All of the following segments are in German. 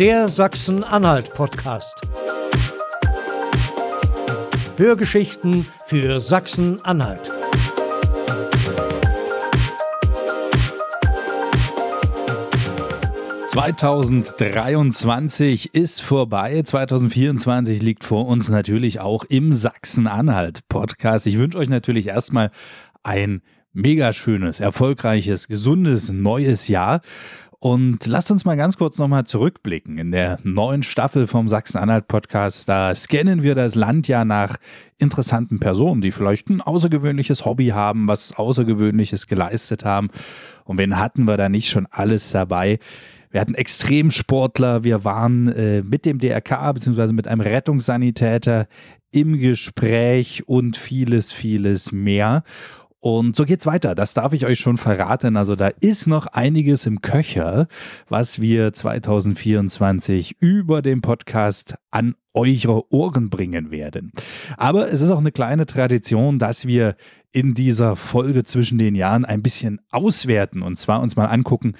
der Sachsen-Anhalt-Podcast. Hörgeschichten für Sachsen-Anhalt. ...2023 ist vorbei, 2024 liegt vor uns natürlich auch im Sachsen-Anhalt-Podcast. Ich wünsche euch natürlich erstmal ein mega schönes, erfolgreiches, gesundes neues Jahr. Und lasst uns mal ganz kurz nochmal zurückblicken. In der neuen Staffel vom Sachsen-Anhalt-Podcast, da scannen wir das Land ja nach interessanten Personen, die vielleicht ein außergewöhnliches Hobby haben, was Außergewöhnliches geleistet haben. Und wen hatten wir da nicht schon alles dabei? Wir hatten Extremsportler, wir waren äh, mit dem DRK bzw. mit einem Rettungssanitäter im Gespräch und vieles, vieles mehr. Und so geht's weiter. Das darf ich euch schon verraten. Also da ist noch einiges im Köcher, was wir 2024 über den Podcast an eure Ohren bringen werden. Aber es ist auch eine kleine Tradition, dass wir in dieser Folge zwischen den Jahren ein bisschen auswerten und zwar uns mal angucken,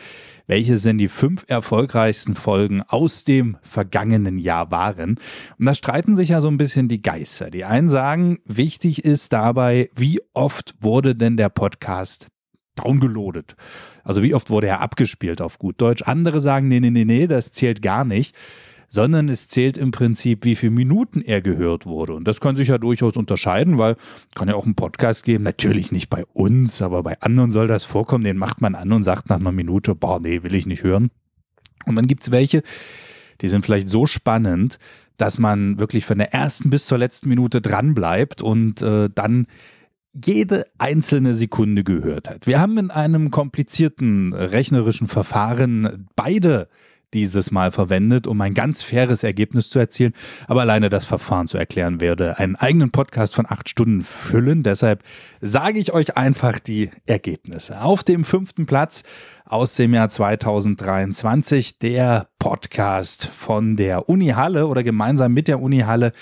welche sind die fünf erfolgreichsten Folgen aus dem vergangenen Jahr waren. Und da streiten sich ja so ein bisschen die Geister. Die einen sagen, wichtig ist dabei, wie oft wurde denn der Podcast downgeloadet? Also wie oft wurde er abgespielt auf gut Deutsch? Andere sagen, nee, nee, nee, nee, das zählt gar nicht sondern es zählt im Prinzip, wie viele Minuten er gehört wurde. Und das kann sich ja durchaus unterscheiden, weil kann ja auch einen Podcast geben, natürlich nicht bei uns, aber bei anderen soll das vorkommen, den macht man an und sagt nach einer Minute, boah, nee, will ich nicht hören. Und dann gibt's welche, die sind vielleicht so spannend, dass man wirklich von der ersten bis zur letzten Minute dranbleibt und äh, dann jede einzelne Sekunde gehört hat. Wir haben in einem komplizierten rechnerischen Verfahren beide dieses Mal verwendet, um ein ganz faires Ergebnis zu erzielen. Aber alleine das Verfahren zu erklären werde einen eigenen Podcast von acht Stunden füllen. Deshalb sage ich euch einfach die Ergebnisse. Auf dem fünften Platz aus dem Jahr 2023 der Podcast von der Uni Halle oder gemeinsam mit der Uni Halle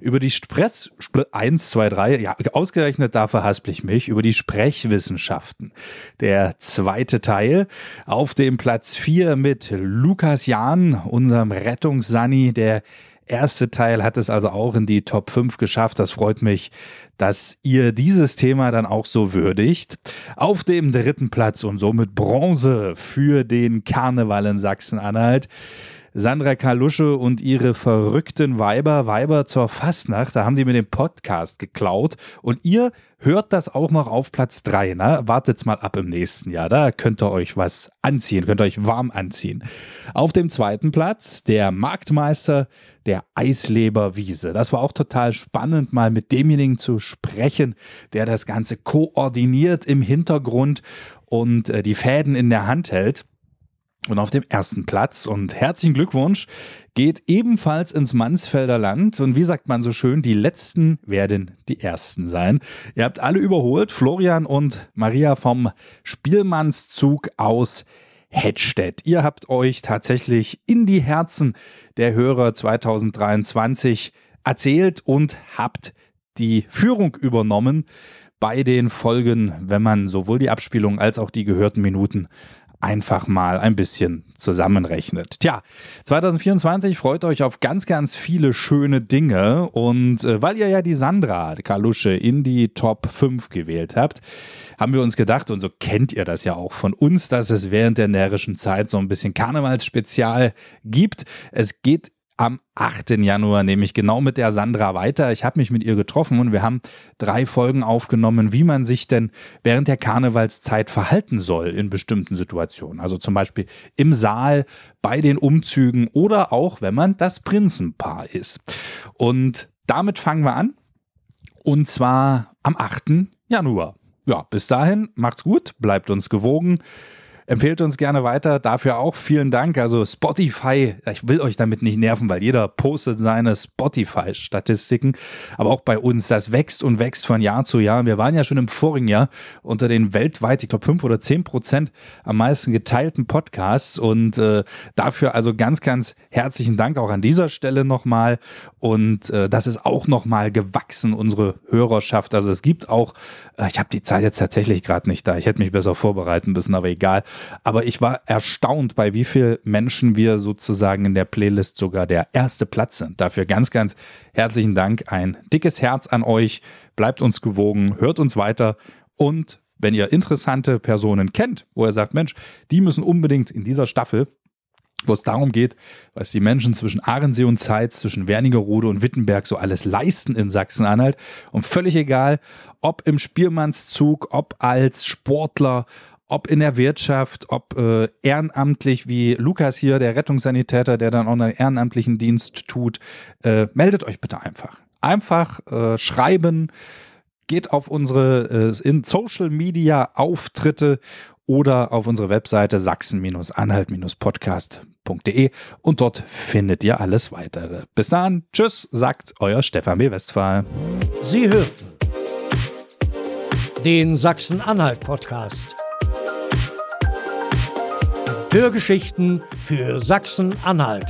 über die Spress 1, 2, 3, ja, ausgerechnet da verhaspel ich mich, über die Sprechwissenschaften. Der zweite Teil auf dem Platz 4 mit Lukas Jahn, unserem Rettungssani, der erste Teil hat es also auch in die Top 5 geschafft. Das freut mich, dass ihr dieses Thema dann auch so würdigt. Auf dem dritten Platz und somit Bronze für den Karneval in Sachsen-Anhalt. Sandra Kalusche und ihre verrückten Weiber, Weiber zur Fastnacht, da haben die mir den Podcast geklaut und ihr hört das auch noch auf Platz 3, ne? Wartet's mal ab im nächsten Jahr, da könnt ihr euch was anziehen, könnt ihr euch warm anziehen. Auf dem zweiten Platz der Marktmeister der Eisleberwiese. Das war auch total spannend, mal mit demjenigen zu sprechen, der das Ganze koordiniert im Hintergrund und äh, die Fäden in der Hand hält. Und auf dem ersten Platz und herzlichen Glückwunsch geht ebenfalls ins Mansfelder Land. Und wie sagt man so schön, die Letzten werden die Ersten sein. Ihr habt alle überholt, Florian und Maria vom Spielmannszug aus Hedstedt. Ihr habt euch tatsächlich in die Herzen der Hörer 2023 erzählt und habt die Führung übernommen bei den Folgen, wenn man sowohl die Abspielung als auch die gehörten Minuten einfach mal ein bisschen zusammenrechnet. Tja, 2024 freut euch auf ganz, ganz viele schöne Dinge und äh, weil ihr ja die Sandra Kalusche in die Top 5 gewählt habt, haben wir uns gedacht, und so kennt ihr das ja auch von uns, dass es während der närrischen Zeit so ein bisschen Karnevalsspezial gibt. Es geht am 8. Januar nämlich genau mit der Sandra weiter. Ich habe mich mit ihr getroffen und wir haben drei Folgen aufgenommen, wie man sich denn während der Karnevalszeit verhalten soll in bestimmten Situationen. Also zum Beispiel im Saal, bei den Umzügen oder auch, wenn man das Prinzenpaar ist. Und damit fangen wir an. Und zwar am 8. Januar. Ja, bis dahin, macht's gut, bleibt uns gewogen. Empfehlt uns gerne weiter. Dafür auch vielen Dank. Also Spotify, ich will euch damit nicht nerven, weil jeder postet seine Spotify-Statistiken. Aber auch bei uns, das wächst und wächst von Jahr zu Jahr. Wir waren ja schon im vorigen Jahr unter den weltweit, ich glaube, fünf oder zehn Prozent am meisten geteilten Podcasts. Und äh, dafür also ganz, ganz herzlichen Dank auch an dieser Stelle nochmal. Und äh, das ist auch nochmal gewachsen, unsere Hörerschaft. Also es gibt auch, äh, ich habe die Zahl jetzt tatsächlich gerade nicht da. Ich hätte mich besser vorbereiten müssen, aber egal. Aber ich war erstaunt, bei wie vielen Menschen wir sozusagen in der Playlist sogar der erste Platz sind. Dafür ganz, ganz herzlichen Dank. Ein dickes Herz an euch. Bleibt uns gewogen, hört uns weiter und wenn ihr interessante Personen kennt, wo ihr sagt, Mensch, die müssen unbedingt in dieser Staffel wo es darum geht, was die Menschen zwischen Ahrensee und Zeitz, zwischen Wernigerode und Wittenberg so alles leisten in Sachsen-Anhalt. Und völlig egal, ob im Spielmannszug, ob als Sportler, ob in der Wirtschaft, ob äh, ehrenamtlich wie Lukas hier, der Rettungssanitäter, der dann auch einen ehrenamtlichen Dienst tut, äh, meldet euch bitte einfach. Einfach äh, schreiben, geht auf unsere äh, in Social Media Auftritte oder auf unsere Webseite sachsen-anhalt-podcast.de und dort findet ihr alles weitere. Bis dann, tschüss, sagt euer Stefan B. Westphal. Sie hörten den Sachsen-Anhalt-Podcast. Hörgeschichten für Sachsen-Anhalt.